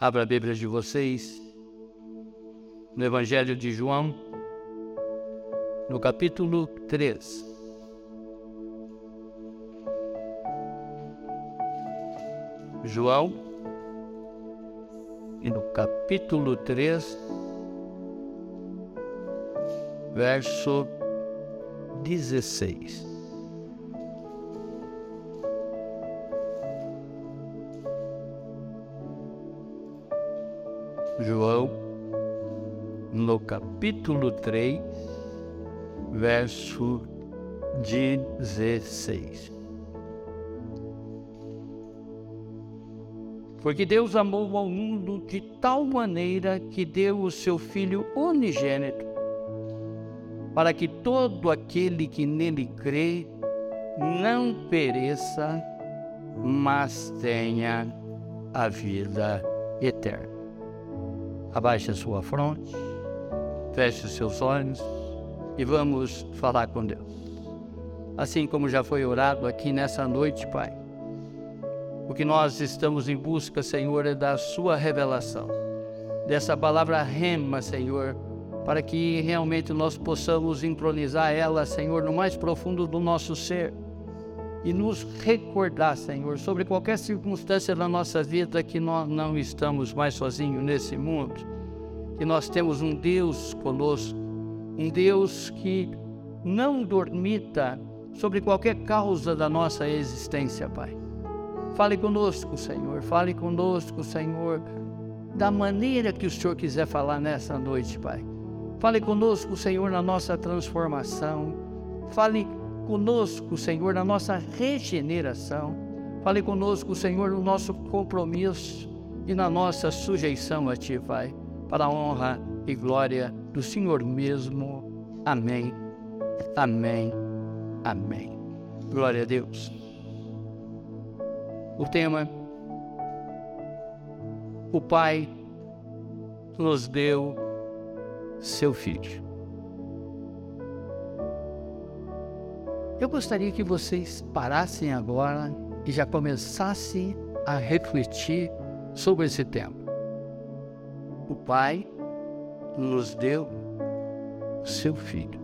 Abra a Bíblia de vocês no Evangelho de João, no capítulo 3. João, e no capítulo 3, verso 16. João, no capítulo 3, verso 16. Porque Deus amou ao mundo de tal maneira que deu o seu Filho unigênito, para que todo aquele que nele crê não pereça, mas tenha a vida eterna. Abaixe a sua fronte, feche os seus olhos e vamos falar com Deus. Assim como já foi orado aqui nessa noite, Pai. O que nós estamos em busca, Senhor, é da Sua revelação, dessa palavra rema, Senhor, para que realmente nós possamos entronizar ela, Senhor, no mais profundo do nosso ser e nos recordar, Senhor, sobre qualquer circunstância da nossa vida que nós não estamos mais sozinhos nesse mundo, que nós temos um Deus conosco, um Deus que não dormita sobre qualquer causa da nossa existência, Pai. Fale conosco, Senhor, fale conosco, Senhor, da maneira que o Senhor quiser falar nessa noite, Pai. Fale conosco, Senhor, na nossa transformação. Fale conosco, Senhor, na nossa regeneração. Fale conosco, Senhor, no nosso compromisso e na nossa sujeição a Ti, Pai, para a honra e glória do Senhor mesmo. Amém. Amém. Amém. Glória a Deus. O tema: O Pai nos deu seu Filho. Eu gostaria que vocês parassem agora e já começassem a refletir sobre esse tema. O Pai nos deu seu Filho.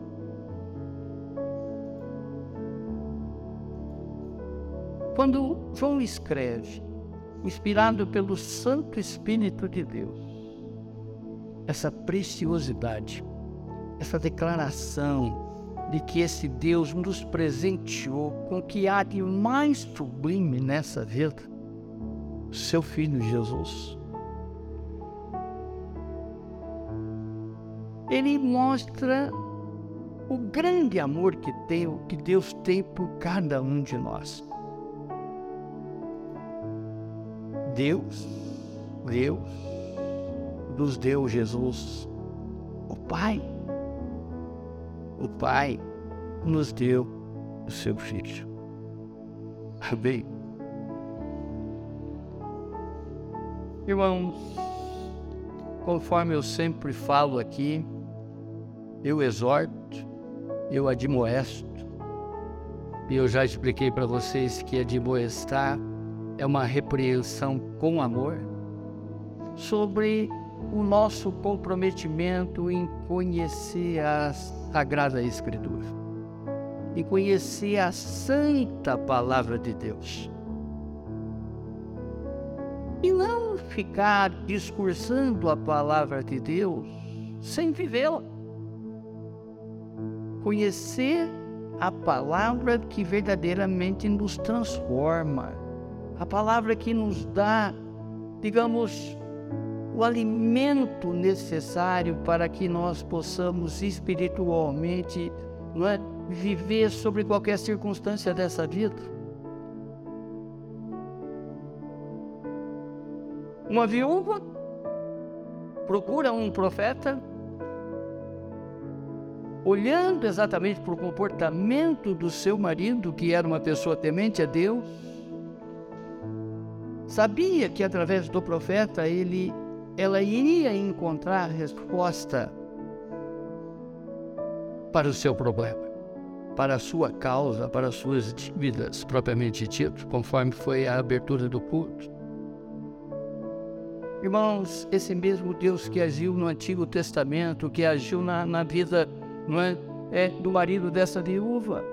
Quando João escreve, inspirado pelo Santo Espírito de Deus, essa preciosidade, essa declaração de que esse Deus nos presenteou com o que há de mais sublime nessa vida, seu Filho Jesus. Ele mostra o grande amor que, tem, que Deus tem por cada um de nós. Deus, Deus, nos deu Jesus, o Pai o Pai nos deu o seu Filho. Amém? Irmãos, conforme eu sempre falo aqui, eu exorto, eu admoesto, e eu já expliquei para vocês que admoestar é uma repreensão com amor sobre o nosso comprometimento em conhecer a Sagrada Escritura, em conhecer a Santa Palavra de Deus. E não ficar discursando a palavra de Deus sem vivê-la. Conhecer a palavra que verdadeiramente nos transforma, a palavra que nos dá, digamos, o alimento necessário para que nós possamos espiritualmente não é, viver sobre qualquer circunstância dessa vida. Uma viúva procura um profeta, olhando exatamente para o comportamento do seu marido, que era uma pessoa temente a Deus, sabia que através do profeta ele ela iria encontrar resposta para o seu problema, para a sua causa, para as suas dívidas propriamente dito, conforme foi a abertura do culto. Irmãos, esse mesmo Deus que agiu no Antigo Testamento, que agiu na, na vida não é, é, do marido dessa viúva,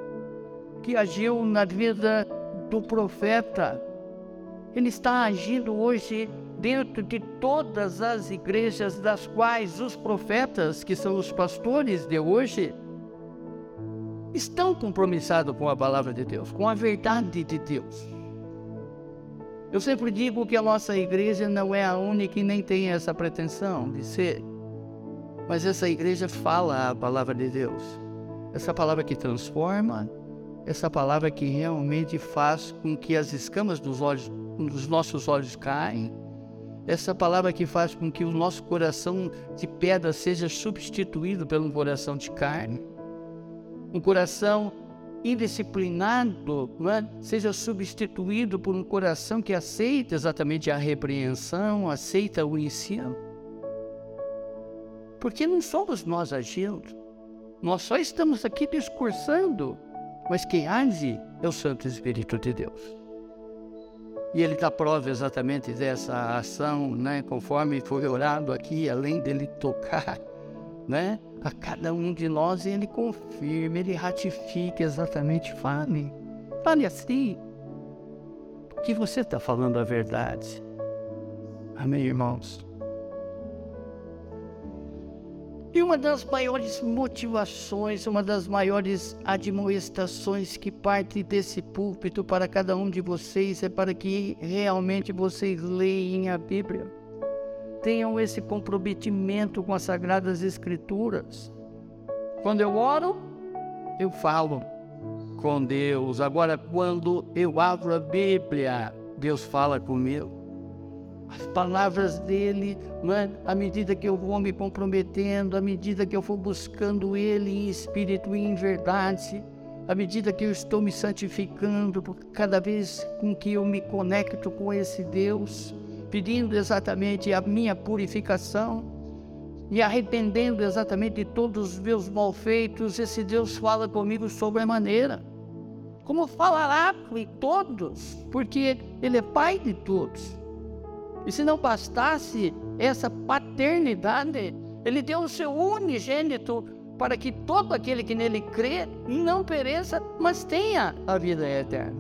que agiu na vida do profeta, ele está agindo hoje dentro de todas as igrejas das quais os profetas, que são os pastores de hoje, estão compromissados com a palavra de Deus, com a verdade de Deus. Eu sempre digo que a nossa igreja não é a única e nem tem essa pretensão de ser. Mas essa igreja fala a palavra de Deus. Essa palavra que transforma, essa palavra que realmente faz com que as escamas dos olhos, dos nossos olhos caem. Essa palavra que faz com que o nosso coração de pedra seja substituído um coração de carne. Um coração indisciplinado é? seja substituído por um coração que aceita exatamente a repreensão, aceita o ensino. Porque não somos nós agindo, nós só estamos aqui discursando, mas quem age é o Santo Espírito de Deus. E ele dá prova exatamente dessa ação, né? conforme foi orado aqui, além dele tocar né? a cada um de nós ele confirma, ele ratifica exatamente, fale. Fale assim. Que você está falando a verdade. Amém, irmãos? E uma das maiores motivações, uma das maiores admoestações que parte desse púlpito para cada um de vocês é para que realmente vocês leem a Bíblia tenham esse comprometimento com as Sagradas Escrituras. Quando eu oro, eu falo com Deus. Agora, quando eu abro a Bíblia, Deus fala comigo. As palavras dele, é? à medida que eu vou me comprometendo, à medida que eu vou buscando Ele em espírito e em verdade, à medida que eu estou me santificando, cada vez com que eu me conecto com esse Deus, pedindo exatamente a minha purificação e arrependendo exatamente de todos os meus malfeitos, esse Deus fala comigo sobre a maneira. Como falará com todos, porque Ele é Pai de todos. E se não bastasse essa paternidade, Ele deu o seu unigênito para que todo aquele que nele crê não pereça, mas tenha a vida eterna.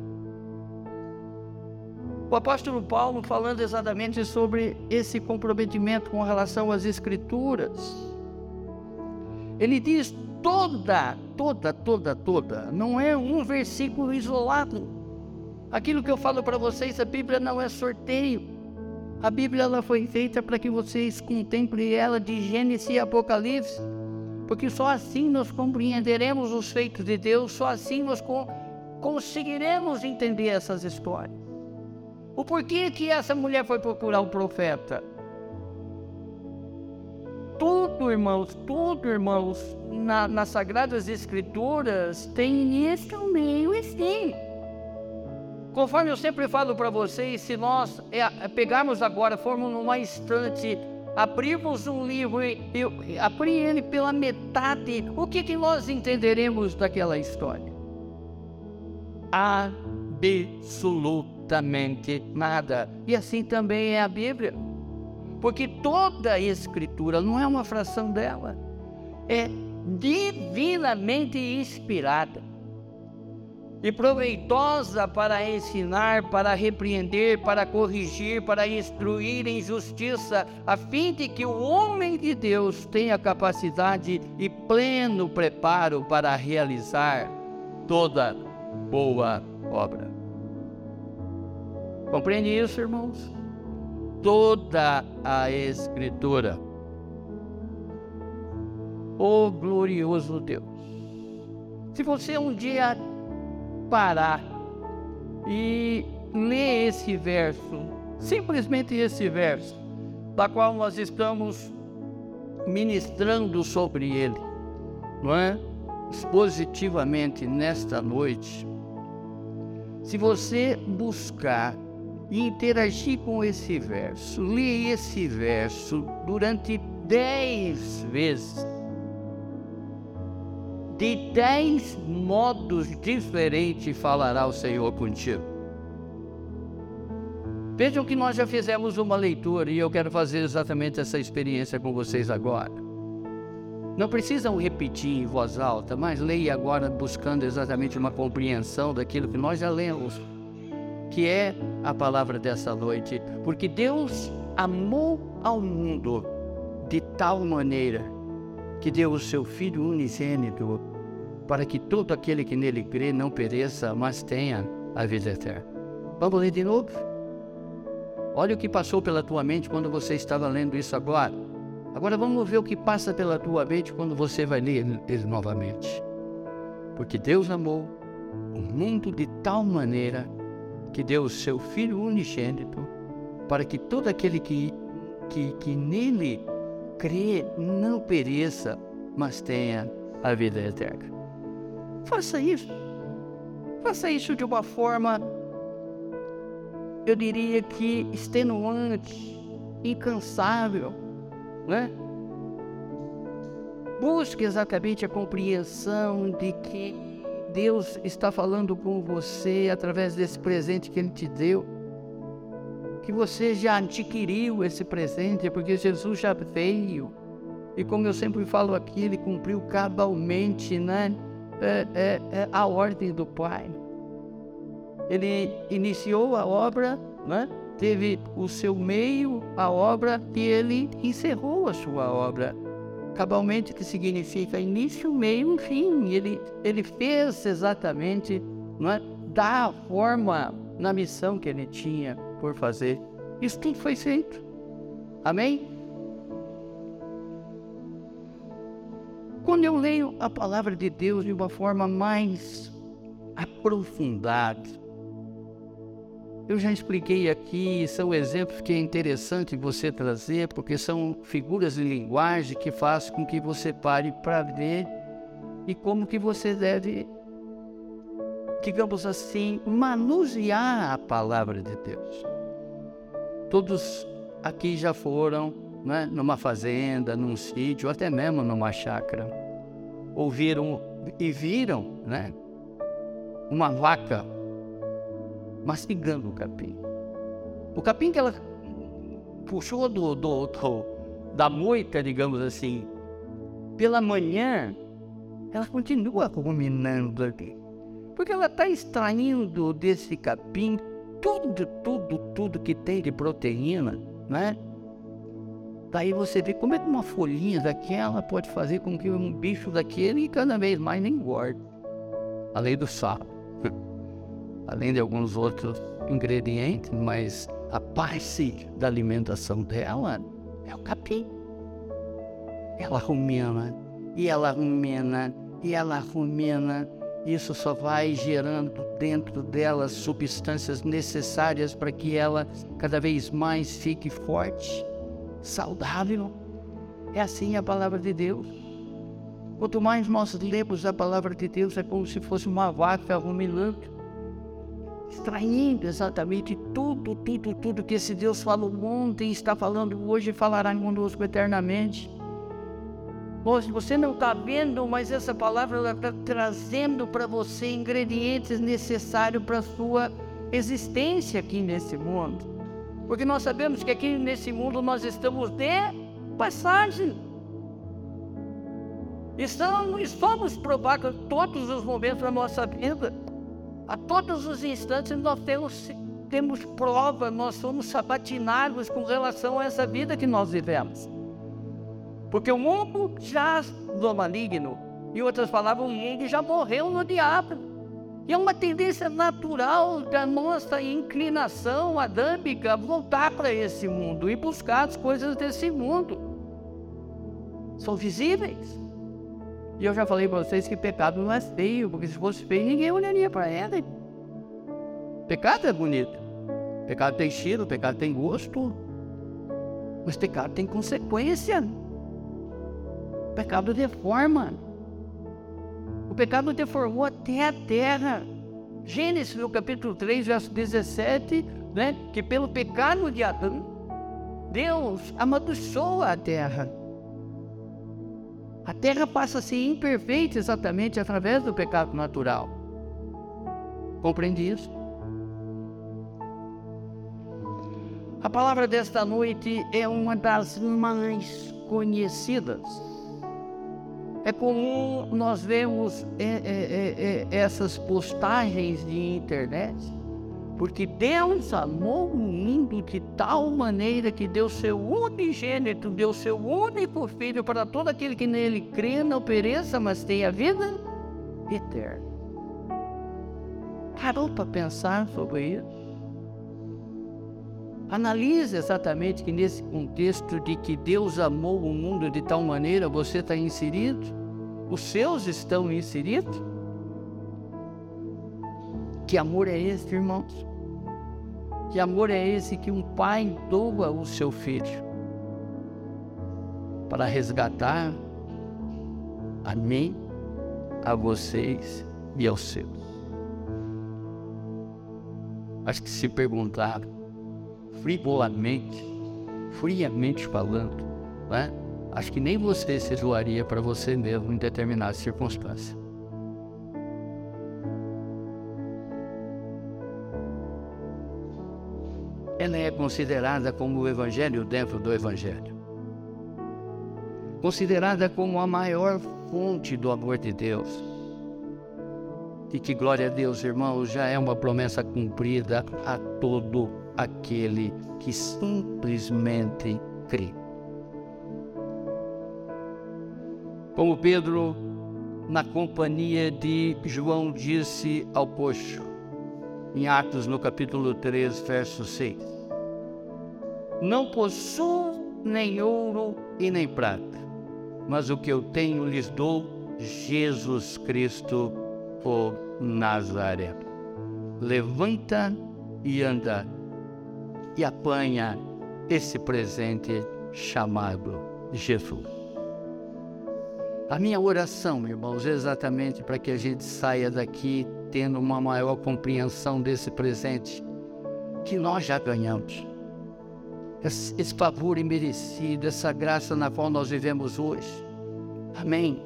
O apóstolo Paulo falando exatamente sobre esse comprometimento com relação às escrituras. Ele diz toda, toda, toda, toda, não é um versículo isolado. Aquilo que eu falo para vocês, a Bíblia não é sorteio. A Bíblia ela foi feita para que vocês contemplem ela de Gênesis e Apocalipse, porque só assim nós compreenderemos os feitos de Deus, só assim nós conseguiremos entender essas histórias. O porquê que essa mulher foi procurar o profeta? Tudo, irmãos, tudo, irmãos, na, nas Sagradas Escrituras tem início, meio e fim. Conforme eu sempre falo para vocês, se nós é, é, pegarmos agora, formos numa estante, abrirmos um livro e, abrir ele pela metade, o que, que nós entenderemos daquela história? Absolutamente nada. E assim também é a Bíblia. Porque toda a Escritura não é uma fração dela, é divinamente inspirada e proveitosa para ensinar, para repreender, para corrigir, para instruir em justiça, a fim de que o homem de Deus tenha capacidade e pleno preparo para realizar toda boa obra. Compreende isso, irmãos? Toda a Escritura. O glorioso Deus. Se você um dia parar e ler esse verso, simplesmente esse verso, da qual nós estamos ministrando sobre ele, não é? Positivamente nesta noite. Se você buscar e interagir com esse verso. Li esse verso durante dez vezes. De dez modos diferentes falará o Senhor contigo. Vejam que nós já fizemos uma leitura e eu quero fazer exatamente essa experiência com vocês agora. Não precisam repetir em voz alta, mas leia agora buscando exatamente uma compreensão daquilo que nós já lemos, que é a palavra dessa noite. Porque Deus amou ao mundo de tal maneira que deu o seu Filho unigênito para que todo aquele que nele crê não pereça, mas tenha a vida eterna. Vamos ler de novo? Olha o que passou pela tua mente quando você estava lendo isso agora. Agora vamos ver o que passa pela tua mente quando você vai ler ele novamente. Porque Deus amou o mundo de tal maneira que deu o seu Filho unigênito para que todo aquele que, que, que nele crê não pereça, mas tenha a vida eterna. Faça isso. Faça isso de uma forma, eu diria que extenuante, incansável né? Busque exatamente a compreensão de que Deus está falando com você através desse presente que Ele te deu. Que você já adquiriu esse presente, porque Jesus já veio. E como eu sempre falo aqui, Ele cumpriu cabalmente né? É, é, é a ordem do Pai. Ele iniciou a obra, né? teve o seu meio, a obra, e ele encerrou a sua obra. Cabalmente, que significa início, meio e fim. Ele, ele fez exatamente não é, da forma na missão que ele tinha por fazer. Isso tudo foi feito. Amém? Quando eu leio a palavra de Deus de uma forma mais aprofundada, eu já expliquei aqui, são exemplos que é interessante você trazer, porque são figuras de linguagem que fazem com que você pare para ver e como que você deve, digamos assim, manusear a palavra de Deus. Todos aqui já foram né, numa fazenda, num sítio, até mesmo numa chácara. Ouviram e viram né, uma vaca mastigando o capim. O capim que ela puxou do, do, do, da moita, digamos assim, pela manhã, ela continua ruminando ali. Porque ela está extraindo desse capim tudo, tudo, tudo que tem de proteína, né? Daí você vê como é que uma folhinha daquela pode fazer com que um bicho daquele cada vez mais engorde. Além do sal além de alguns outros ingredientes, mas a base da alimentação dela é o capim. Ela rumina, e ela rumina, e ela rumina. Isso só vai gerando dentro dela substâncias necessárias para que ela cada vez mais fique forte, saudável. É assim a palavra de Deus. Quanto mais nós lemos a palavra de Deus, é como se fosse uma vaca ruminante extraindo exatamente tudo, tudo, tudo que esse Deus falou ontem, está falando hoje e falará conosco eternamente. Hoje você não está vendo, mas essa palavra está trazendo para você ingredientes necessários para a sua existência aqui nesse mundo. Porque nós sabemos que aqui nesse mundo nós estamos de passagem. Estamos, somos provados todos os momentos da nossa vida. A todos os instantes nós temos, temos prova, nós somos sabatinados com relação a essa vida que nós vivemos. Porque o mundo já do maligno, em outras palavras, o mundo já morreu no diabo. E é uma tendência natural da nossa inclinação adâmica voltar para esse mundo e buscar as coisas desse mundo. São visíveis. E eu já falei para vocês que pecado não é feio, porque se fosse feio, ninguém olharia para ela. Pecado é bonito. Pecado tem cheiro, pecado tem gosto. Mas pecado tem consequência. pecado deforma. O pecado deformou até a terra. Gênesis, no capítulo 3, verso 17, né? que pelo pecado de Adão, Deus amaldiçoou a terra. A terra passa a ser imperfeita exatamente através do pecado natural. Compreende isso? A palavra desta noite é uma das mais conhecidas. É comum nós vemos é, é, é, é essas postagens de internet, porque Deus amou o mundo de tal maneira que deu seu unigênito, deu seu único filho para todo aquele que nele crê, não pereça, mas tenha vida eterna. Parou para pensar sobre isso? Analise exatamente que nesse contexto de que Deus amou o mundo de tal maneira, você está inserido? Os seus estão inseridos? Que amor é esse, irmãos? Que amor é esse que um pai doa o seu filho para resgatar a mim, a vocês e aos seus? Acho que se perguntaram frivolamente, friamente falando, né? acho que nem você se zoaria para você mesmo em determinada circunstância. Ela é considerada como o Evangelho dentro do Evangelho. Considerada como a maior fonte do amor de Deus. E que glória a Deus, irmãos, já é uma promessa cumprida a todo aquele que simplesmente crê. Como Pedro, na companhia de João, disse ao poço, em Atos, no capítulo 3, verso 6: Não possuo nem ouro e nem prata, mas o que eu tenho lhes dou, Jesus Cristo, o Nazaré. Levanta e anda e apanha esse presente chamado Jesus. A minha oração, irmãos, é exatamente para que a gente saia daqui tendo uma maior compreensão desse presente que nós já ganhamos. Esse, favor imerecido, essa graça na qual nós vivemos hoje. Amém.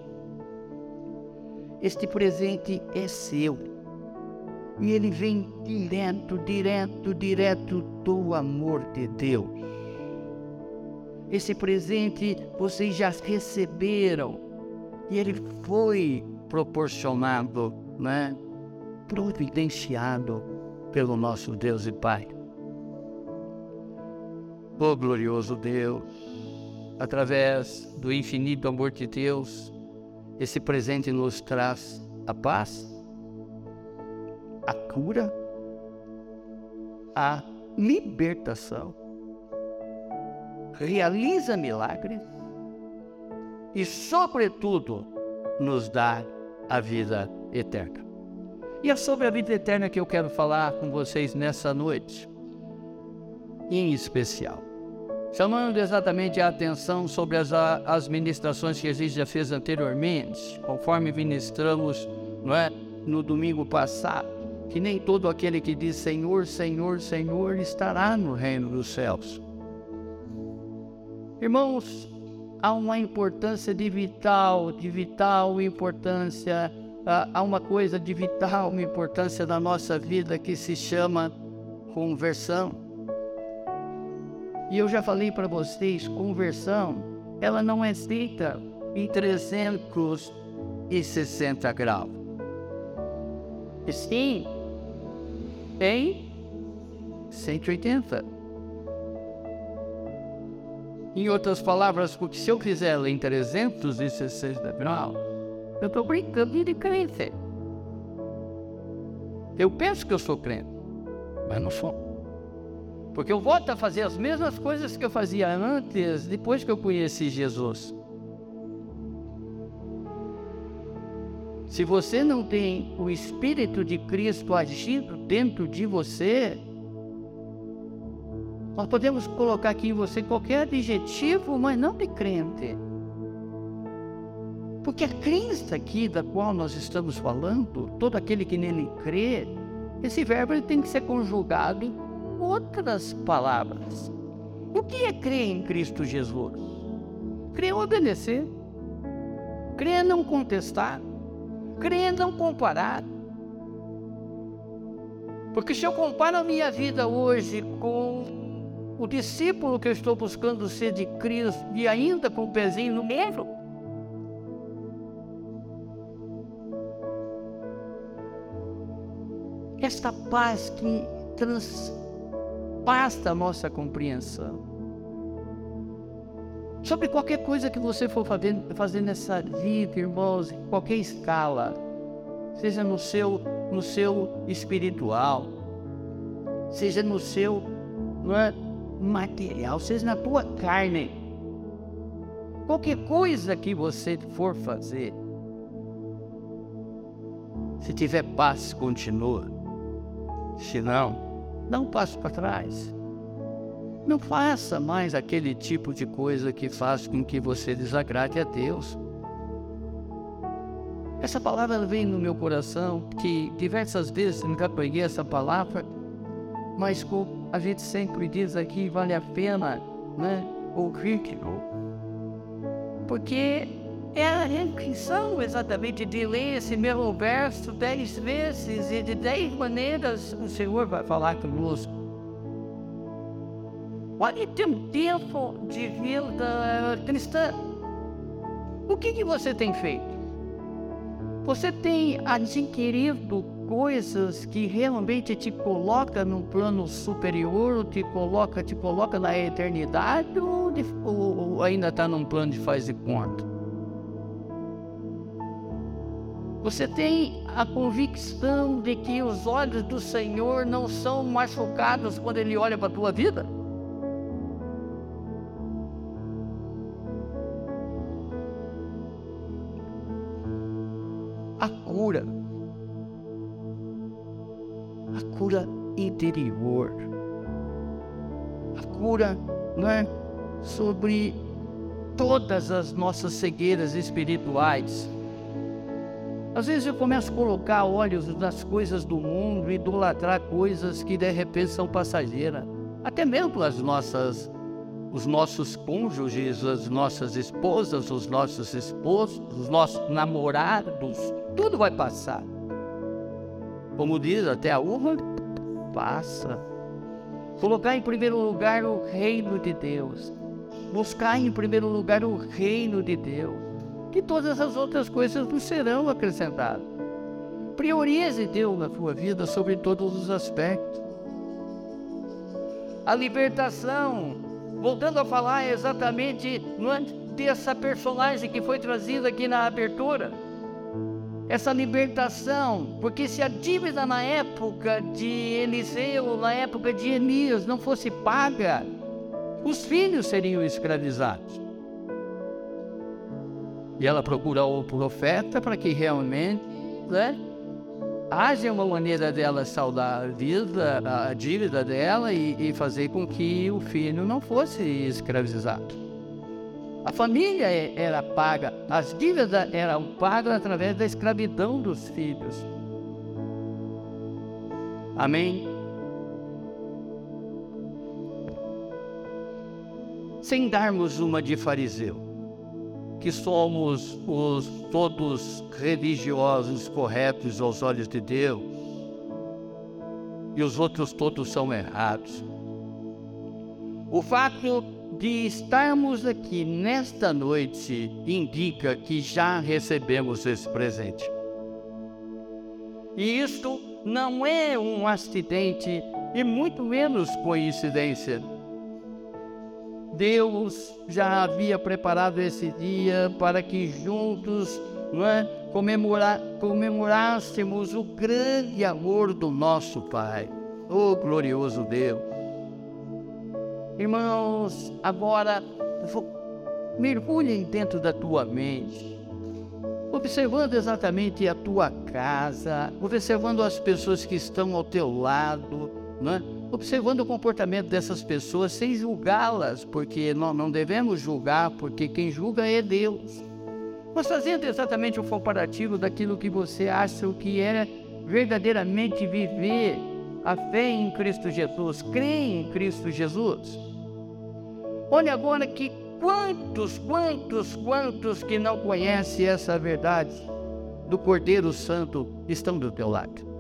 Este presente é seu. E ele vem direto, direto, direto do amor de Deus. Esse presente vocês já receberam e ele foi proporcionado, né? providenciado pelo nosso Deus e Pai. Oh glorioso Deus, através do infinito amor de Deus, esse presente nos traz a paz, a cura, a libertação, realiza milagres e, sobretudo, nos dá a vida eterna. E é sobre a vida eterna que eu quero falar com vocês nessa noite, em especial. Chamando exatamente a atenção sobre as, as ministrações que gente já fez anteriormente, conforme ministramos não é, no domingo passado que nem todo aquele que diz Senhor, Senhor, Senhor estará no reino dos céus. Irmãos, há uma importância de vital, de vital importância, há uma coisa de vital importância da nossa vida que se chama conversão. E eu já falei para vocês, conversão, ela não é feita em 360 graus. Sim, em 180. Em outras palavras, porque se eu fizer em 360 graus, eu estou brincando de crença. Eu penso que eu sou crente, mas não sou. Porque eu volto a fazer as mesmas coisas que eu fazia antes, depois que eu conheci Jesus. Se você não tem o Espírito de Cristo agindo dentro de você, nós podemos colocar aqui em você qualquer adjetivo, mas não de crente. Porque a crença aqui da qual nós estamos falando, todo aquele que nele crê, esse verbo tem que ser conjugado em outras palavras. O que é crer em Cristo Jesus? Crer é obedecer. Crer é não contestar crer não comparar. Porque se eu comparo a minha vida hoje com o discípulo que eu estou buscando ser de Cristo e ainda com o pezinho no meio. Esta paz que transpassa a nossa compreensão. Sobre qualquer coisa que você for fazer, nessa vida, irmãos, em qualquer escala, seja no seu, no seu espiritual, seja no seu não é, material, seja na tua carne. Qualquer coisa que você for fazer, se tiver paz, continua. Se não, dá um passo para trás. Não faça mais aquele tipo de coisa que faz com que você desagrade a Deus. Essa palavra vem no meu coração, que diversas vezes eu nunca peguei essa palavra, mas como a gente sempre diz aqui, vale a pena né, ouvir novo. Porque é a repetição exatamente de ler esse mesmo verso dez vezes e de dez maneiras o Senhor vai falar conosco. Olha, tem tempo de vida cristã. O que, que você tem feito? Você tem adquirido coisas que realmente te coloca num plano superior, te coloca, te coloca na eternidade, ou, de, ou ainda está num plano de faz de conta? Você tem a convicção de que os olhos do Senhor não são machucados quando Ele olha para a tua vida? Cura. A cura interior. A cura, não é? Sobre todas as nossas cegueiras espirituais. Às vezes eu começo a colocar olhos nas coisas do mundo, idolatrar coisas que de repente são passageiras. Até mesmo as nossas os nossos cônjuges, as nossas esposas, os nossos esposos, os nossos namorados, tudo vai passar. Como diz, até a uva passa. Colocar em primeiro lugar o reino de Deus. Buscar em primeiro lugar o reino de Deus. Que todas as outras coisas nos serão acrescentadas. Priorize Deus na sua vida sobre todos os aspectos. A libertação voltando a falar exatamente dessa personagem que foi trazida aqui na abertura. Essa libertação, porque se a dívida na época de Eliseu, na época de Elias, não fosse paga, os filhos seriam escravizados. E ela procura o profeta para que realmente né, haja uma maneira dela saldar a vida, a dívida dela e, e fazer com que o filho não fosse escravizado. A família é, era paga, as dívidas eram pagas através da escravidão dos filhos. Amém? Sem darmos uma de fariseu que somos os todos religiosos corretos aos olhos de Deus e os outros todos são errados. O fato de estarmos aqui nesta noite indica que já recebemos esse presente. E isto não é um acidente e muito menos coincidência. Deus já havia preparado esse dia para que juntos é, comemorar, comemorássemos o grande amor do nosso Pai. Oh, glorioso Deus! Irmãos, agora mergulhem dentro da tua mente, observando exatamente a tua casa, observando as pessoas que estão ao teu lado, não é? observando o comportamento dessas pessoas sem julgá-las, porque nós não devemos julgar, porque quem julga é Deus. Mas fazendo exatamente o um comparativo daquilo que você acha que é verdadeiramente viver a fé em Cristo Jesus, crer em Cristo Jesus. Olha agora que quantos, quantos, quantos que não conhecem essa verdade do Cordeiro Santo estão do teu lado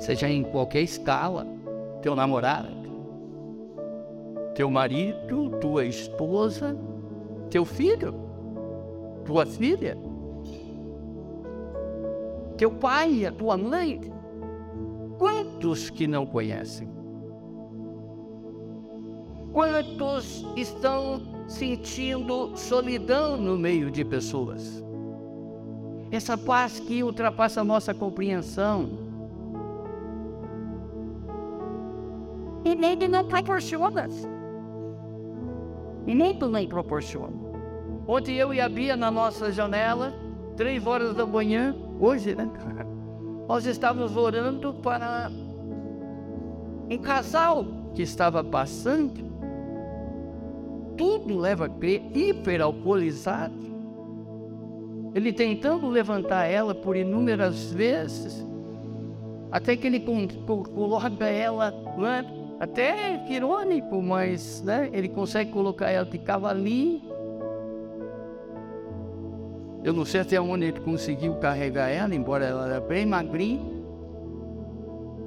seja em qualquer escala, teu namorado, teu marido, tua esposa, teu filho, tua filha, teu pai, a tua mãe. Quantos que não conhecem? Quantos estão sentindo solidão no meio de pessoas? Essa paz que ultrapassa a nossa compreensão, E nem não proporciona. E nem também proporciona. Ontem eu e a Bia na nossa janela, três horas da manhã, hoje, né? Nós estávamos orando para um casal que estava passando. Tudo leva a crer, hiperalcoolizado. Ele tentando levantar ela por inúmeras vezes, até que ele coloca ela, não é? Até irônico, mas né, ele consegue colocar ela de cavalinho. Eu não sei até onde ele conseguiu carregar ela, embora ela era bem magrinha.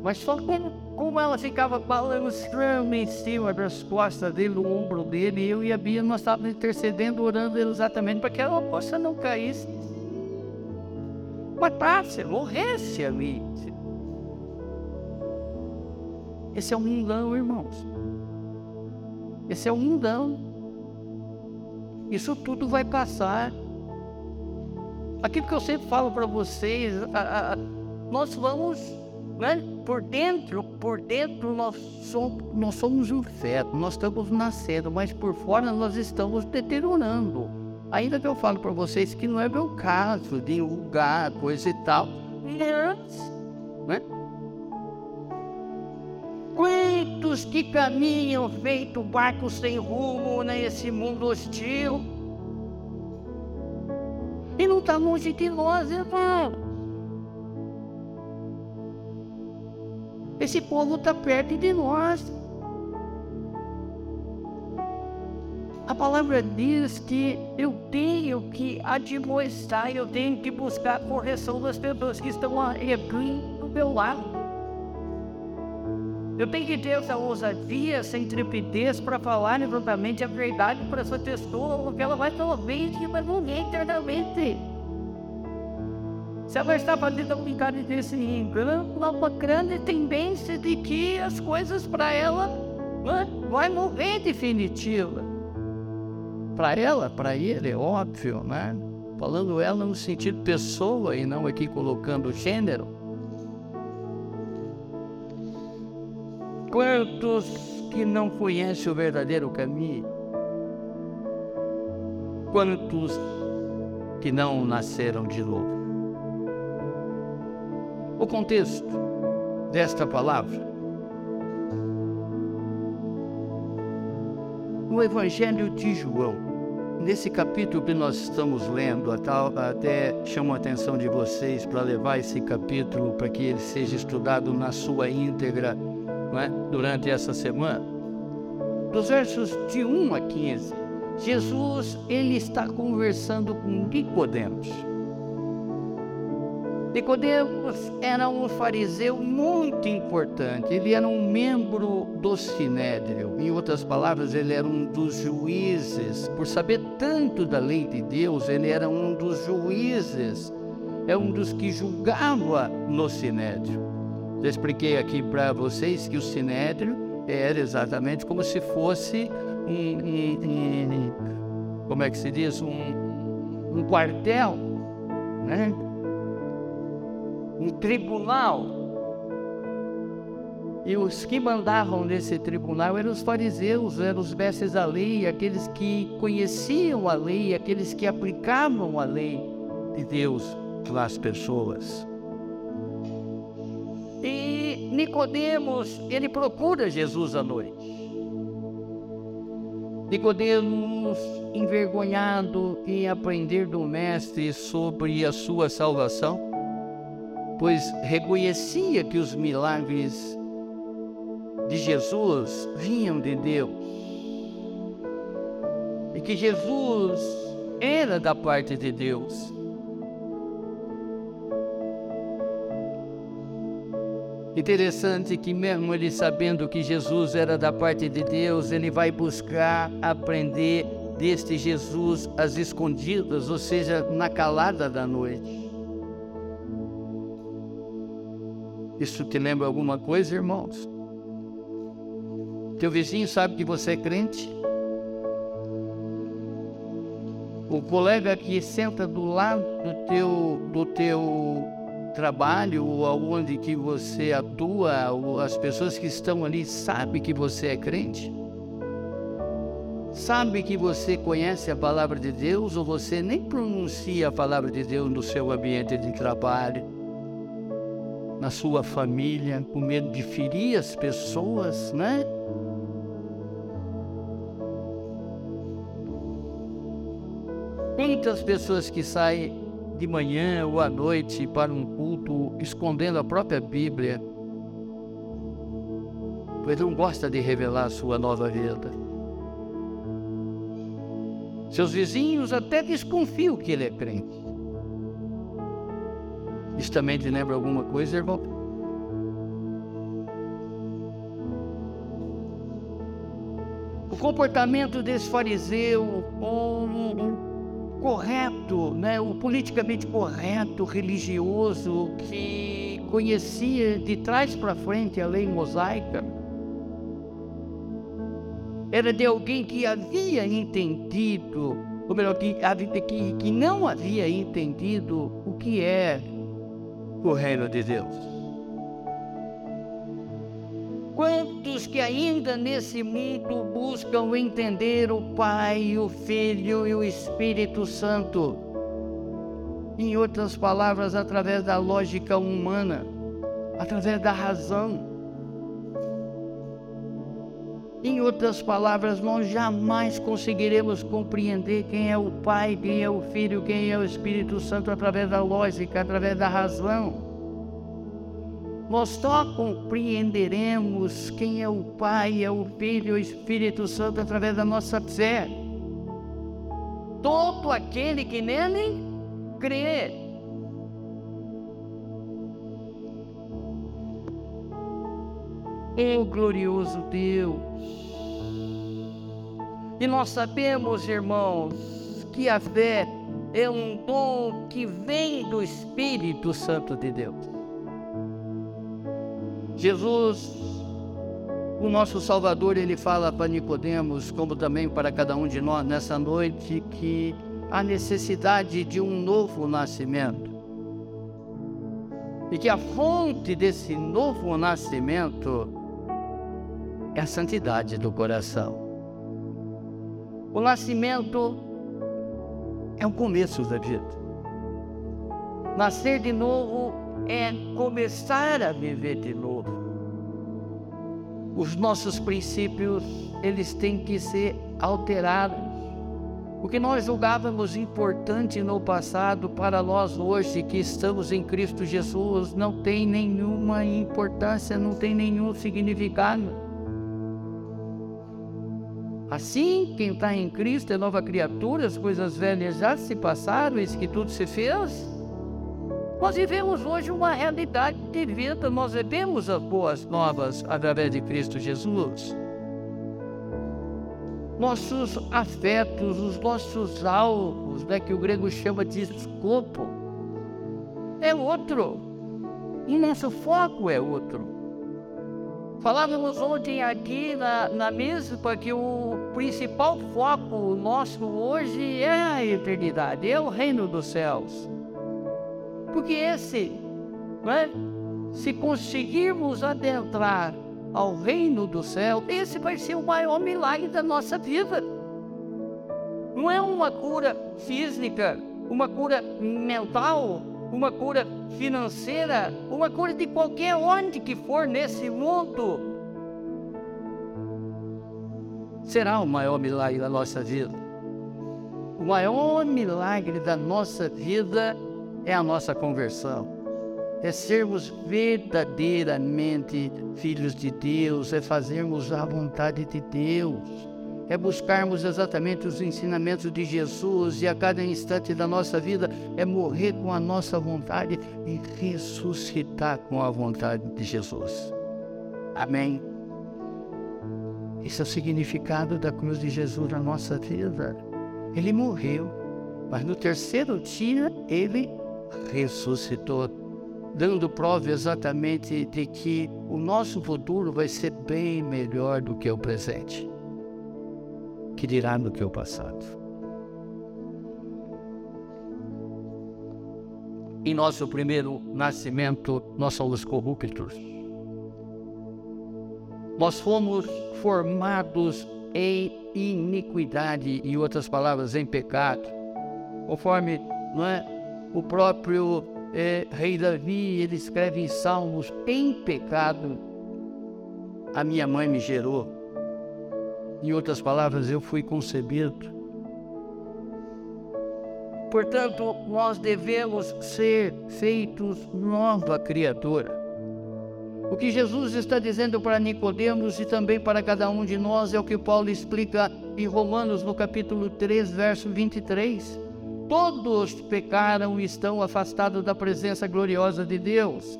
Mas só como, ela ficava balançando em cima das costas dele, no ombro dele, eu e a Bia, nós estávamos intercedendo, orando exatamente para que ela possa não caísse. Matasse, morresse ali. Esse é o mundão, irmãos. Esse é o mundão. Isso tudo vai passar. Aquilo que eu sempre falo para vocês, a, a, nós vamos, né, por dentro, por dentro nós somos, nós somos um feto, nós estamos nascendo, mas por fora nós estamos deteriorando. Ainda que eu falo para vocês que não é meu caso de julgar coisa e tal, mas, né? Quantos que caminham feito barco sem rumo nesse mundo hostil? E não está longe de nós, irmão. Esse povo está perto de nós. A palavra diz que eu tenho que admoestar, eu tenho que buscar a correção das pessoas que estão aqui do meu lado. Eu tenho que ter essa ousadia, essa intrepidez para falar exatamente a verdade para essa pessoa, porque ela vai talvez mas não internamente. Se ela um brincadeira desse engano, uma grande tendência de que as coisas para ela né, vai morrer definitiva. Para ela, para ele, é óbvio, né? Falando ela no sentido pessoa e não aqui colocando gênero. Quantos que não conhecem o verdadeiro caminho? Quantos que não nasceram de novo? O contexto desta palavra no Evangelho de João, nesse capítulo que nós estamos lendo, até chamo a atenção de vocês para levar esse capítulo para que ele seja estudado na sua íntegra é? durante essa semana. Dos versos de 1 a 15, Jesus ele está conversando com Nicodemos. Nicodemos era um fariseu muito importante, ele era um membro do Sinédrio. Em outras palavras, ele era um dos juízes. Por saber tanto da lei de Deus, ele era um dos juízes, é um dos que julgava no Sinédrio. Já expliquei aqui para vocês que o sinédrio era exatamente como se fosse um, um, um como é que se diz, um, um quartel, né? Um tribunal. E os que mandavam nesse tribunal eram os fariseus, eram os mestres da lei, aqueles que conheciam a lei, aqueles que aplicavam a lei de Deus nas pessoas. E Nicodemos, ele procura Jesus à noite. Nicodemos, envergonhado em aprender do mestre sobre a sua salvação, pois reconhecia que os milagres de Jesus vinham de Deus e que Jesus era da parte de Deus. Interessante que, mesmo ele sabendo que Jesus era da parte de Deus, ele vai buscar aprender deste Jesus às escondidas, ou seja, na calada da noite. Isso te lembra alguma coisa, irmãos? Teu vizinho sabe que você é crente? O colega que senta do lado do teu, do teu trabalho ou aonde que você atua, as pessoas que estão ali sabem que você é crente? Sabe que você conhece a palavra de Deus ou você nem pronuncia a palavra de Deus no seu ambiente de trabalho, na sua família, com medo de ferir as pessoas, né? Quantas pessoas que saem de manhã ou à noite para um culto escondendo a própria Bíblia, pois não gosta de revelar a sua nova vida. Seus vizinhos até desconfiam que ele é crente. Isso também te lembra alguma coisa, irmão? O comportamento desse fariseu, um, correto, né, o politicamente correto, religioso, que conhecia de trás para frente a lei mosaica, era de alguém que havia entendido, ou melhor, que, que, que não havia entendido o que é o reino de Deus. Quantos que ainda nesse mundo buscam entender o Pai, o Filho e o Espírito Santo? Em outras palavras, através da lógica humana, através da razão. Em outras palavras, nós jamais conseguiremos compreender quem é o Pai, quem é o Filho, quem é o Espírito Santo através da lógica, através da razão nós só compreenderemos quem é o Pai, é o Filho e o Espírito Santo através da nossa fé. Todo aquele que nele crê. Oh glorioso Deus! E nós sabemos, irmãos, que a fé é um dom que vem do Espírito Santo de Deus. Jesus, o nosso Salvador, ele fala para Nicodemos, como também para cada um de nós nessa noite, que há necessidade de um novo nascimento. E que a fonte desse novo nascimento é a santidade do coração. O nascimento é o começo da vida. Nascer de novo é começar a viver de novo. Os nossos princípios, eles têm que ser alterados. O que nós julgávamos importante no passado, para nós hoje que estamos em Cristo Jesus, não tem nenhuma importância, não tem nenhum significado. Assim, quem está em Cristo é nova criatura, as coisas velhas já se passaram, eis que tudo se fez. Nós vivemos hoje uma realidade de vida, nós vivemos as boas novas através de Cristo Jesus. Nossos afetos, os nossos alvos, né, que o grego chama de escopo, é outro. E nosso foco é outro. Falávamos ontem aqui na, na mesa que o principal foco nosso hoje é a eternidade, é o reino dos céus. Porque esse, né, se conseguirmos adentrar ao reino do céu, esse vai ser o maior milagre da nossa vida. Não é uma cura física, uma cura mental, uma cura financeira, uma cura de qualquer onde que for nesse mundo. Será o maior milagre da nossa vida. O maior milagre da nossa vida é a nossa conversão. É sermos verdadeiramente filhos de Deus, é fazermos a vontade de Deus. É buscarmos exatamente os ensinamentos de Jesus e a cada instante da nossa vida é morrer com a nossa vontade e ressuscitar com a vontade de Jesus. Amém. Esse é o significado da cruz de Jesus na nossa vida. Ele morreu, mas no terceiro dia ele ressuscitou, dando prova exatamente de que o nosso futuro vai ser bem melhor do que o presente, que dirá do o passado. Em nosso primeiro nascimento, nós somos corruptos. Nós fomos formados em iniquidade, em outras palavras, em pecado. Conforme não é, o próprio é, rei Davi, ele escreve em Salmos, em pecado a minha mãe me gerou. Em outras palavras, eu fui concebido. Portanto, nós devemos ser feitos nova criatura. O que Jesus está dizendo para Nicodemos e também para cada um de nós é o que Paulo explica em Romanos no capítulo 3, verso 23. Todos pecaram e estão afastados da presença gloriosa de Deus.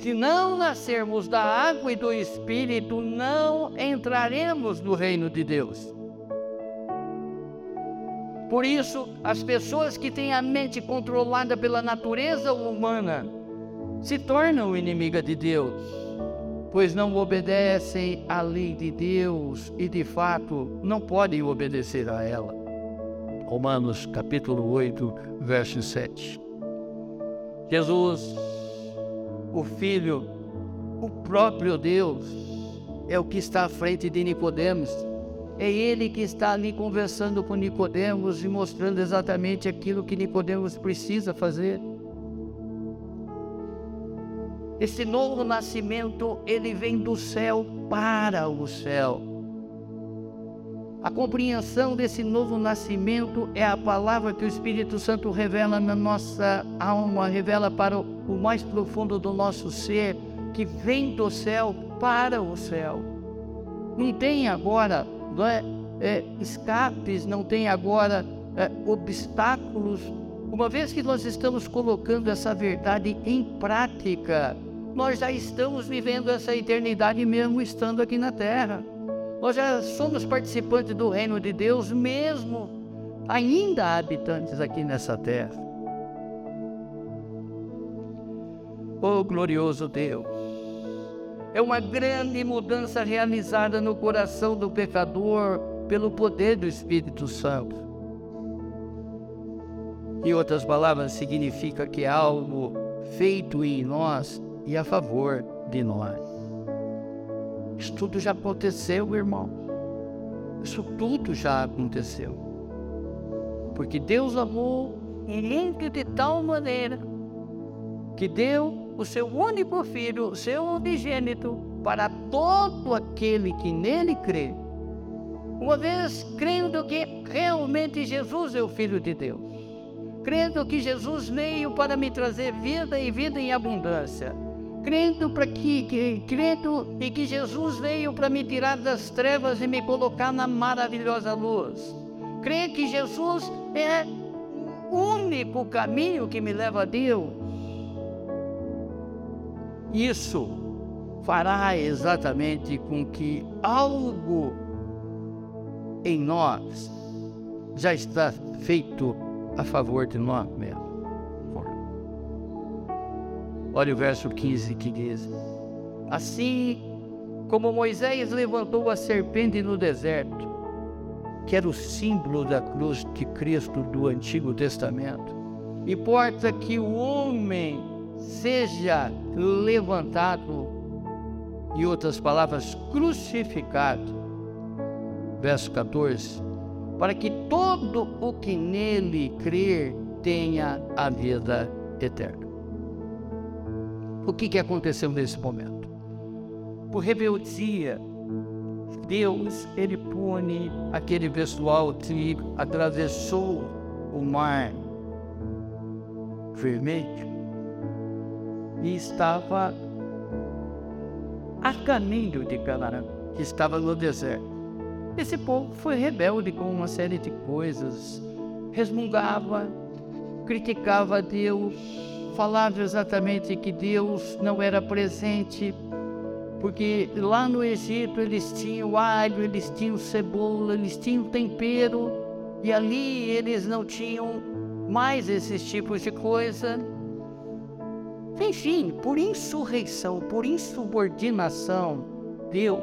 Se não nascermos da água e do Espírito, não entraremos no reino de Deus. Por isso, as pessoas que têm a mente controlada pela natureza humana, se tornam inimiga de Deus, pois não obedecem à lei de Deus e de fato não podem obedecer a ela. Romanos capítulo 8, verso 7. Jesus, o Filho, o próprio Deus, é o que está à frente de Nicodemos. É ele que está ali conversando com Nicodemos e mostrando exatamente aquilo que Nicodemos precisa fazer. Esse novo nascimento, ele vem do céu para o céu. A compreensão desse novo nascimento é a palavra que o Espírito Santo revela na nossa alma, revela para o mais profundo do nosso ser, que vem do céu para o céu. Não tem agora não é, é, escapes, não tem agora é, obstáculos, uma vez que nós estamos colocando essa verdade em prática nós já estamos vivendo essa eternidade mesmo estando aqui na terra. Nós já somos participantes do reino de Deus, mesmo ainda habitantes aqui nessa terra. Oh glorioso Deus! É uma grande mudança realizada no coração do pecador pelo poder do Espírito Santo. Em outras palavras, significa que algo feito em nós e a favor de nós. Isso tudo já aconteceu, irmão. Isso tudo já aconteceu. Porque Deus amou o mundo de tal maneira que deu o seu único filho, o seu unigênito, para todo aquele que nele crê. Uma vez crendo que realmente Jesus é o Filho de Deus, crendo que Jesus veio para me trazer vida e vida em abundância crendo para que, que crendo e que Jesus veio para me tirar das trevas e me colocar na maravilhosa luz. Creio que Jesus é o único caminho que me leva a Deus. Isso fará exatamente com que algo em nós já está feito a favor de nós mesmos. Olha o verso 15 que diz: Assim como Moisés levantou a serpente no deserto, que era o símbolo da cruz de Cristo do Antigo Testamento, importa que o homem seja levantado, em outras palavras, crucificado. Verso 14: Para que todo o que nele crer tenha a vida eterna. O que, que aconteceu nesse momento? Por rebeldia, Deus ele pune aquele pessoal que atravessou o mar vermelho e estava a caminho de Canaã, que estava no deserto. esse povo foi rebelde com uma série de coisas, resmungava, criticava Deus, falava exatamente que Deus não era presente, porque lá no Egito eles tinham alho, eles tinham cebola, eles tinham tempero, e ali eles não tinham mais esses tipos de coisa. Enfim, por insurreição, por insubordinação, Deus,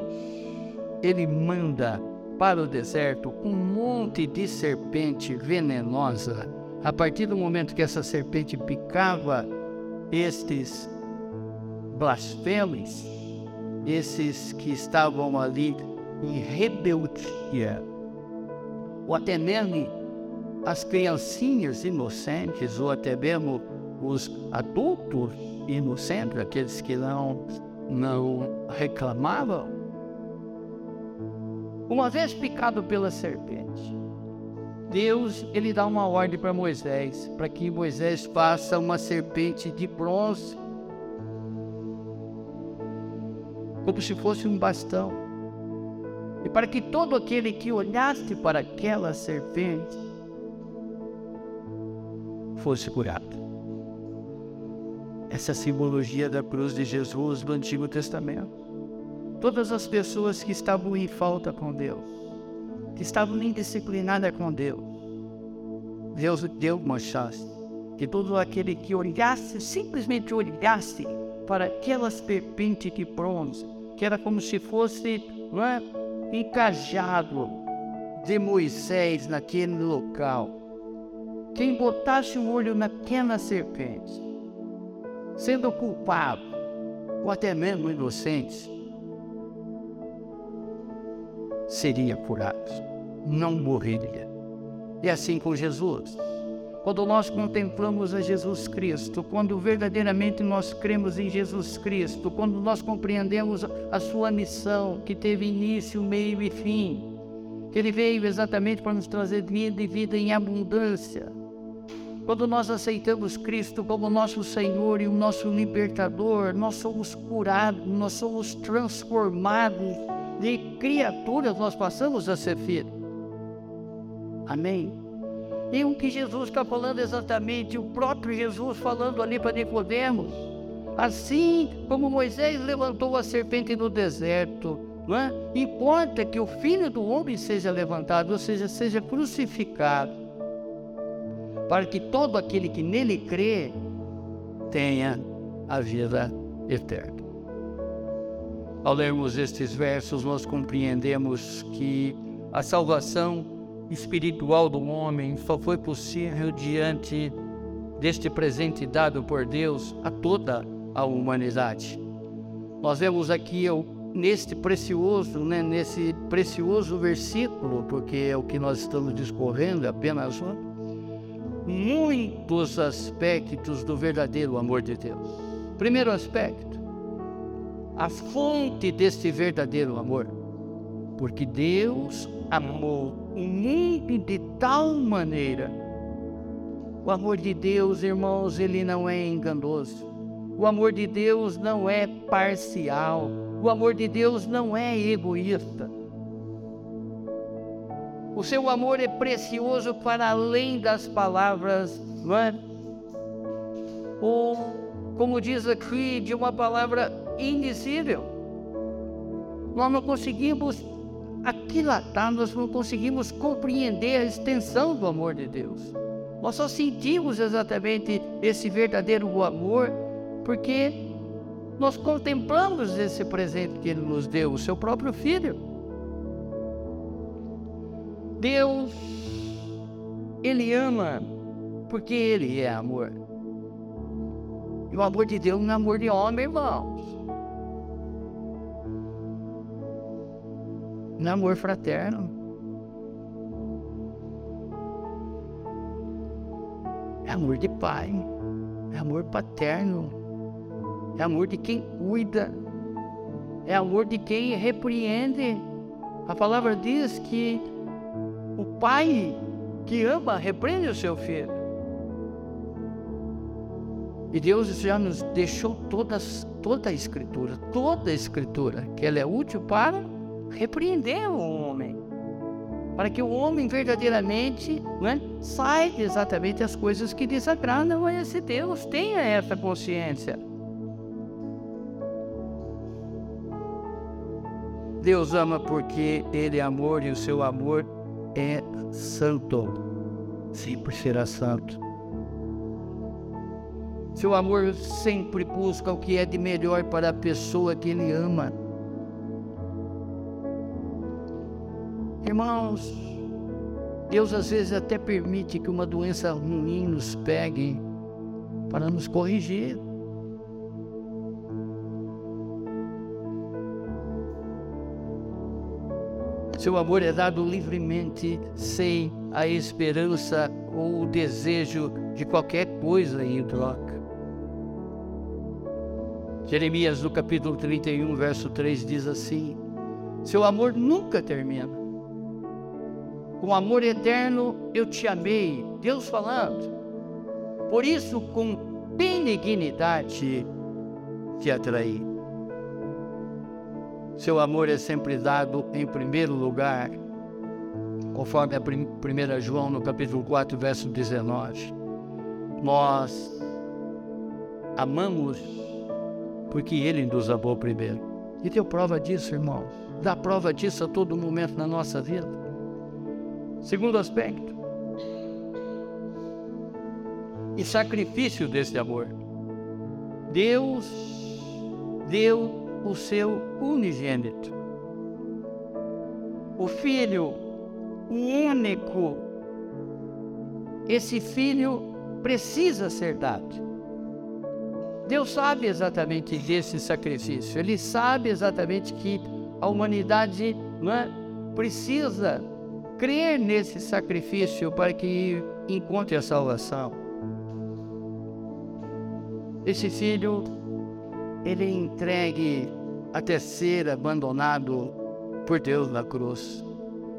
ele manda para o deserto um monte de serpente venenosa. A partir do momento que essa serpente picava estes blasfemos, esses que estavam ali em rebeldia, ou até mesmo as criancinhas inocentes, ou até mesmo os adultos inocentes, aqueles que não, não reclamavam, uma vez picado pela serpente, Deus ele dá uma ordem para Moisés, para que Moisés faça uma serpente de bronze, como se fosse um bastão, e para que todo aquele que olhasse para aquela serpente fosse curado. Essa simbologia da cruz de Jesus do Antigo Testamento. Todas as pessoas que estavam em falta com Deus, que estavam indisciplinadas com Deus. Deus deu uma chance que todo aquele que olhasse, simplesmente olhasse para aquela serpente de bronze, que era como se fosse é, encajado de Moisés naquele local. Quem botasse o olho naquela serpente, sendo culpado, ou até mesmo inocente, seria curado, não morreria. E assim com Jesus. Quando nós contemplamos a Jesus Cristo, quando verdadeiramente nós cremos em Jesus Cristo, quando nós compreendemos a sua missão, que teve início, meio e fim, que ele veio exatamente para nos trazer vida e vida em abundância. Quando nós aceitamos Cristo como nosso Senhor e o nosso libertador, nós somos curados, nós somos transformados de criaturas nós passamos a ser filhos. Amém? E o que Jesus está falando exatamente, o próprio Jesus falando ali para Nicodemos, assim como Moisés levantou a serpente no deserto, não é? importa que o Filho do Homem seja levantado, ou seja, seja crucificado, para que todo aquele que nele crê tenha a vida eterna. Ao lermos estes versos, nós compreendemos que a salvação espiritual do homem só foi possível diante deste presente dado por Deus a toda a humanidade. Nós vemos aqui neste precioso, né, nesse precioso versículo, porque é o que nós estamos discorrendo, apenas um, muitos aspectos do verdadeiro amor de Deus. Primeiro aspecto, a fonte deste verdadeiro amor. Porque Deus amou o mundo de tal maneira. O amor de Deus, irmãos, ele não é enganoso. O amor de Deus não é parcial. O amor de Deus não é egoísta. O seu amor é precioso para além das palavras, não é? Ou, como diz aqui, de uma palavra indizível. Nós não conseguimos aquilatar, nós não conseguimos compreender a extensão do amor de Deus. Nós só sentimos exatamente esse verdadeiro amor porque nós contemplamos esse presente que Ele nos deu, o seu próprio Filho. Deus, Ele ama porque Ele é amor. E o amor de Deus não é amor de homem, irmãos. No amor fraterno. É amor de pai, é amor paterno, é amor de quem cuida, é amor de quem repreende. A palavra diz que o pai que ama repreende o seu filho. E Deus já nos deixou todas, toda a escritura, toda a escritura, que ela é útil para repreender o homem. para que o homem verdadeiramente né, saiba exatamente as coisas que desagradam a esse Deus, tenha essa consciência. Deus ama porque Ele é amor e o seu amor é santo. Sempre será santo. Seu amor sempre busca o que é de melhor para a pessoa que Ele ama. Irmãos, Deus às vezes até permite que uma doença ruim nos pegue para nos corrigir. Seu amor é dado livremente, sem a esperança ou o desejo de qualquer coisa em troca. Jeremias, no capítulo 31, verso 3, diz assim: Seu amor nunca termina. Com amor eterno eu te amei, Deus falando. Por isso, com benignidade te atraí. Seu amor é sempre dado em primeiro lugar, conforme a 1 João no capítulo 4, verso 19. Nós amamos porque Ele nos amou primeiro. E deu prova disso, irmãos. Dá prova disso a todo momento na nossa vida. Segundo aspecto, e sacrifício desse amor. Deus deu o seu unigênito. O filho único. Esse filho precisa ser dado. Deus sabe exatamente desse sacrifício. Ele sabe exatamente que a humanidade é, precisa crer nesse sacrifício para que encontre a salvação. Esse filho ele é entregue até ser abandonado por Deus na cruz.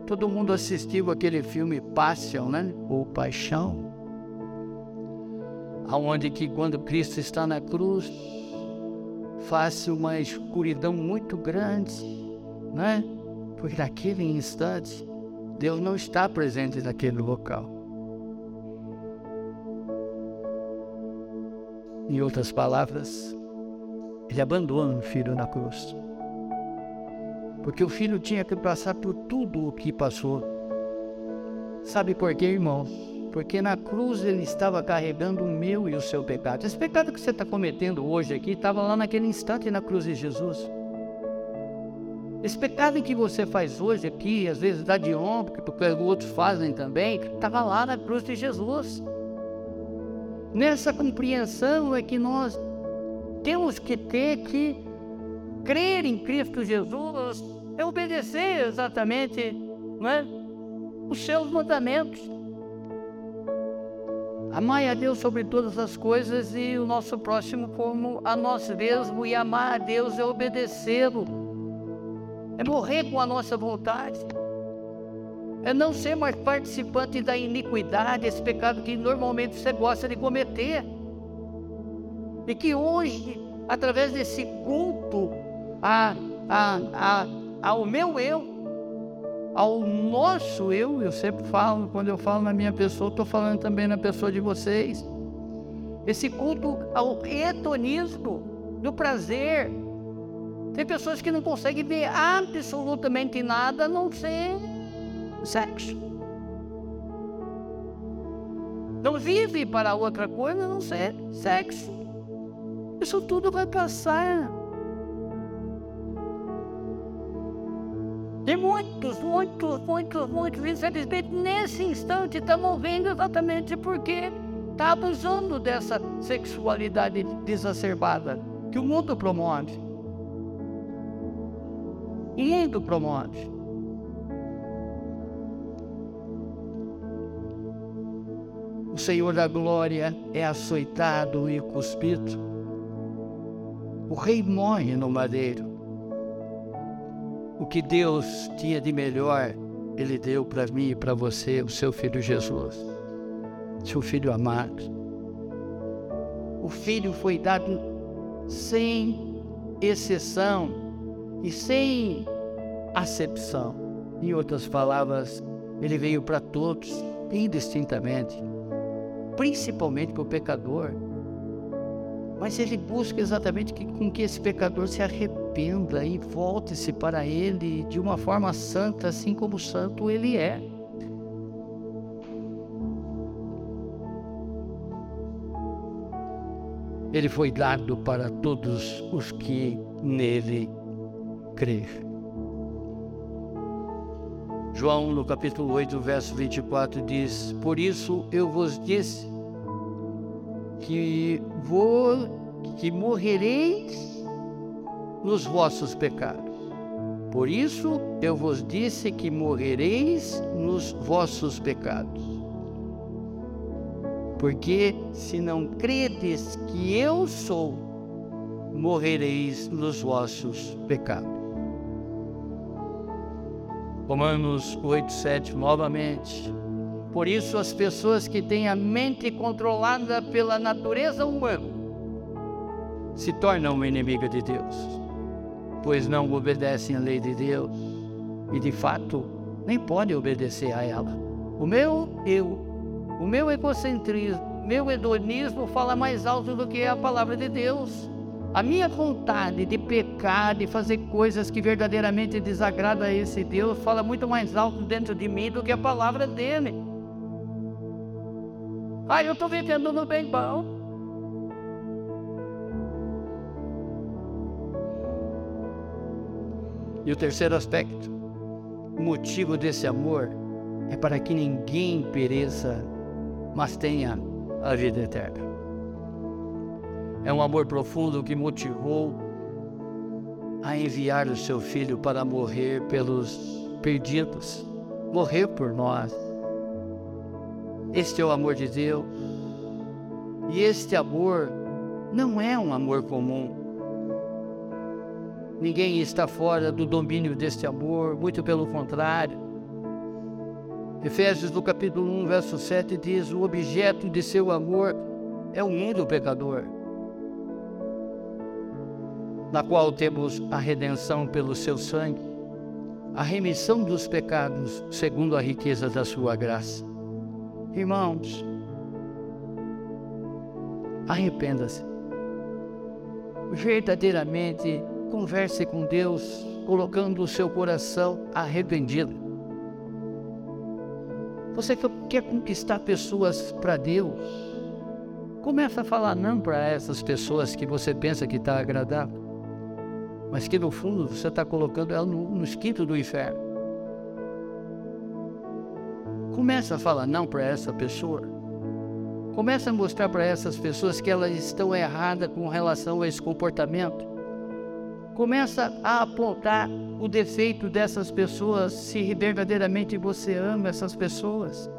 Todo mundo assistiu aquele filme Passion, né? Ou Paixão. Aonde que quando Cristo está na cruz, faz uma escuridão muito grande, né? Porque naquele instante, Deus não está presente naquele local. Em outras palavras, ele abandona o filho na cruz. Porque o filho tinha que passar por tudo o que passou. Sabe por quê, irmão? Porque na cruz ele estava carregando o meu e o seu pecado. Esse pecado que você está cometendo hoje aqui estava lá naquele instante na cruz de Jesus. Esse pecado que você faz hoje aqui, às vezes dá de ombro, porque outros fazem também, estava lá na cruz de Jesus. Nessa compreensão é que nós temos que ter que crer em Cristo Jesus, é obedecer exatamente não é? os seus mandamentos. Amar a Deus sobre todas as coisas e o nosso próximo como a nós mesmos, e amar a Deus é obedecê-lo, é morrer com a nossa vontade, é não ser mais participante da iniquidade, esse pecado que normalmente você gosta de cometer. E que hoje, através desse culto a, a, a, ao meu eu, ao nosso eu, eu sempre falo, quando eu falo na minha pessoa, estou falando também na pessoa de vocês. Esse culto ao hedonismo, do prazer. Tem pessoas que não conseguem ver absolutamente nada a não ser sexo. Não vive para outra coisa a não ser sexo. Isso tudo vai passar. E muitos, muitos, muitos, muitos, infelizmente, nesse instante estamos vendo exatamente porque está abusando dessa sexualidade desacerbada que o mundo promove. O mundo promove. O Senhor da glória é açoitado e cuspido o rei morre no madeiro. O que Deus tinha de melhor, Ele deu para mim e para você, o seu filho Jesus, seu filho amado. O filho foi dado sem exceção e sem acepção. Em outras palavras, Ele veio para todos, indistintamente, principalmente para o pecador. Mas ele busca exatamente que, com que esse pecador se arrependa e volte-se para ele de uma forma santa, assim como santo ele é. Ele foi dado para todos os que nele crer. João, no capítulo 8, verso 24, diz: Por isso eu vos disse que vou que morrereis nos vossos pecados. Por isso eu vos disse que morrereis nos vossos pecados. Porque se não credes que eu sou, morrereis nos vossos pecados. Romanos 8, 7, novamente. Por isso, as pessoas que têm a mente controlada pela natureza humana se tornam inimigas de Deus, pois não obedecem à lei de Deus e, de fato, nem podem obedecer a ela. O meu eu, o meu egocentrismo, meu hedonismo fala mais alto do que a palavra de Deus. A minha vontade de pecar, de fazer coisas que verdadeiramente desagradam a esse Deus, fala muito mais alto dentro de mim do que a palavra dele. Ah, eu estou vivendo no bem bom. E o terceiro aspecto, o motivo desse amor é para que ninguém pereça, mas tenha a vida eterna. É um amor profundo que motivou a enviar o seu filho para morrer pelos perdidos, morrer por nós este é o amor de Deus. E este amor não é um amor comum. Ninguém está fora do domínio deste amor, muito pelo contrário. Efésios, no capítulo 1, verso 7, diz: O objeto de seu amor é o mundo pecador, na qual temos a redenção pelo seu sangue, a remissão dos pecados, segundo a riqueza da sua graça Irmãos, arrependa-se. Verdadeiramente converse com Deus, colocando o seu coração arrependido. Você quer conquistar pessoas para Deus? Começa a falar não para essas pessoas que você pensa que está agradável, mas que no fundo você está colocando ela no, no esquito do inferno. Começa a falar não para essa pessoa. Começa a mostrar para essas pessoas que elas estão erradas com relação a esse comportamento. Começa a apontar o defeito dessas pessoas se verdadeiramente você ama essas pessoas.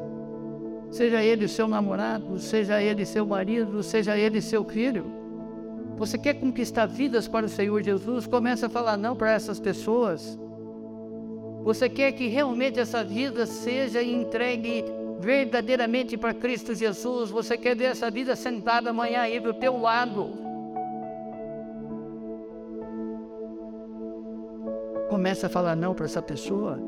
Seja ele seu namorado, seja ele seu marido, seja ele seu filho. Você quer conquistar vidas para o Senhor Jesus? Começa a falar não para essas pessoas. Você quer que realmente essa vida seja entregue verdadeiramente para Cristo Jesus? Você quer ver essa vida sentada amanhã aí do teu lado? Começa a falar não para essa pessoa.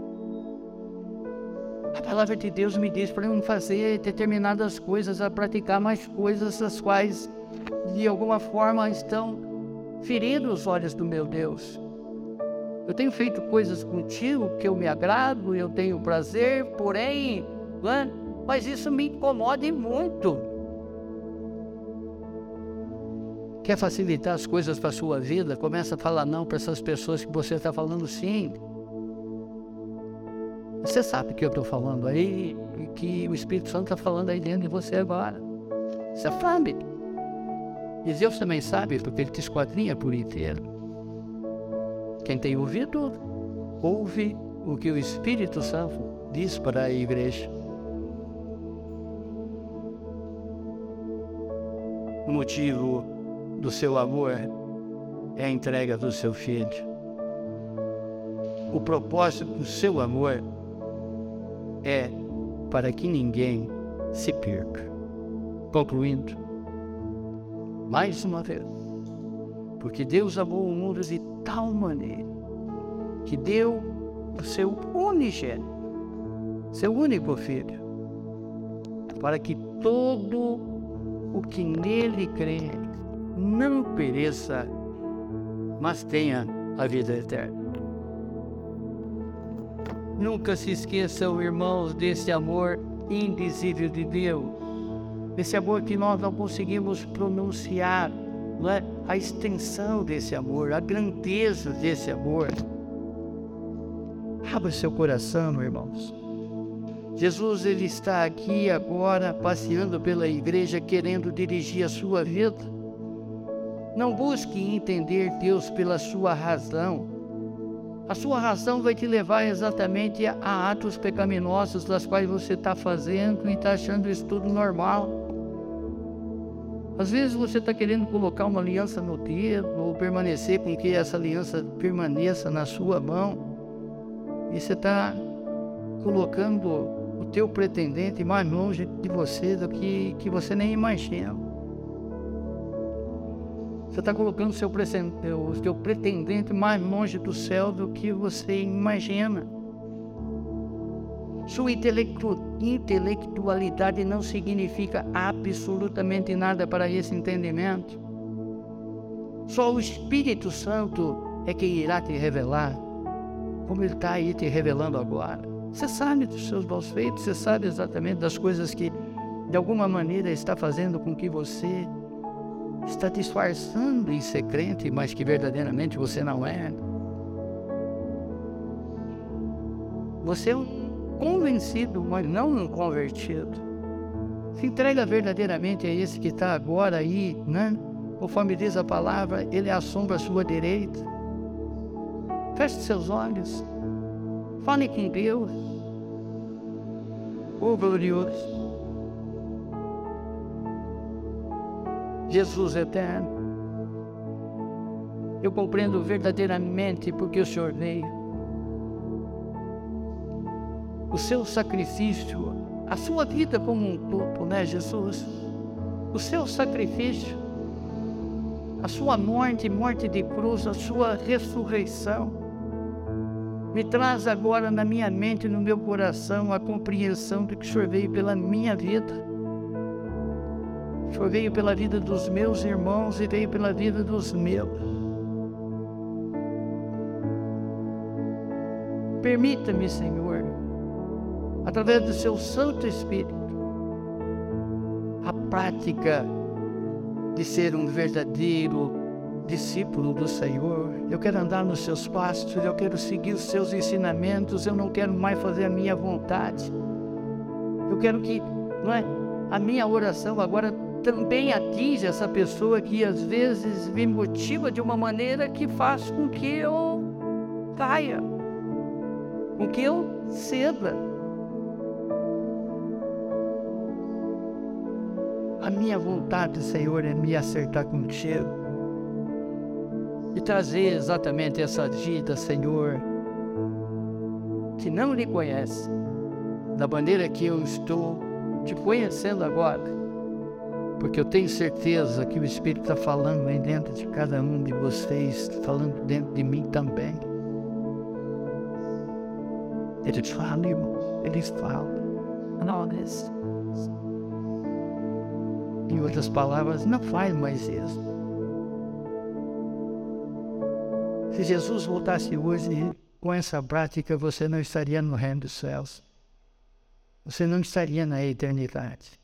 A palavra de Deus me diz para não fazer determinadas coisas, a praticar mais coisas as quais de alguma forma estão ferindo os olhos do meu Deus. Eu tenho feito coisas contigo que eu me agrado, eu tenho prazer, porém, né? mas isso me incomoda muito. Quer facilitar as coisas para a sua vida? Começa a falar não para essas pessoas que você está falando sim. Você sabe que eu estou falando aí, que o Espírito Santo está falando aí dentro de você agora. Você sabe. E Deus também sabe, porque Ele te esquadrinha por inteiro. Quem tem ouvido, ouve o que o Espírito Santo diz para a igreja. O motivo do seu amor é a entrega do seu filho. O propósito do seu amor é para que ninguém se perca. Concluindo, mais uma vez, porque Deus amou o mundo de tal maneira que deu o seu unigênito, seu único filho, para que todo o que nele crê não pereça, mas tenha a vida eterna. Nunca se esqueçam, irmãos, desse amor indizível de Deus, desse amor que nós não conseguimos pronunciar, não é? a extensão desse amor, a grandeza desse amor. Abra seu coração, irmãos. Jesus ele está aqui agora passeando pela igreja querendo dirigir a sua vida. Não busque entender Deus pela sua razão. A sua razão vai te levar exatamente a atos pecaminosos das quais você está fazendo e está achando isso tudo normal. Às vezes você está querendo colocar uma aliança no dedo ou permanecer com que essa aliança permaneça na sua mão e você está colocando o teu pretendente mais longe de você do que, que você nem imagina. Você está colocando o seu, o seu pretendente mais longe do céu do que você imagina. Sua intelectu intelectualidade não significa absolutamente nada para esse entendimento. Só o Espírito Santo é quem irá te revelar como Ele está aí te revelando agora. Você sabe dos seus maus feitos, você sabe exatamente das coisas que, de alguma maneira, está fazendo com que você está disfarçando em ser crente, mas que verdadeiramente você não é. Você é um convencido, mas não um convertido. Se entrega verdadeiramente a esse que está agora aí, né? Conforme diz a palavra, ele é a sombra à sua direita. Feche seus olhos. Fale com Deus. Oh, glorioso. Jesus eterno. Eu compreendo verdadeiramente porque o Senhor veio. O seu sacrifício, a sua vida como um todo, né, Jesus? O seu sacrifício, a sua morte, morte de cruz, a sua ressurreição me traz agora na minha mente no meu coração a compreensão de que o Senhor veio pela minha vida. O Senhor veio pela vida dos meus irmãos e veio pela vida dos meus. Permita-me, Senhor, através do seu Santo Espírito, a prática de ser um verdadeiro discípulo do Senhor, eu quero andar nos seus passos, eu quero seguir os seus ensinamentos, eu não quero mais fazer a minha vontade. Eu quero que, não é, a minha oração agora também atinja essa pessoa que às vezes me motiva de uma maneira que faz com que eu caia, com que eu ceda. A minha vontade, Senhor, é me acertar contigo e trazer exatamente essa vida, Senhor, que não lhe conhece, da maneira que eu estou te conhecendo agora, porque eu tenho certeza que o Espírito está falando aí dentro de cada um de vocês, falando dentro de mim também. Ele fala, irmão, ele fala. Em outras palavras, não faz mais isso. Se Jesus voltasse hoje com essa prática, você não estaria no reino dos céus. Você não estaria na eternidade.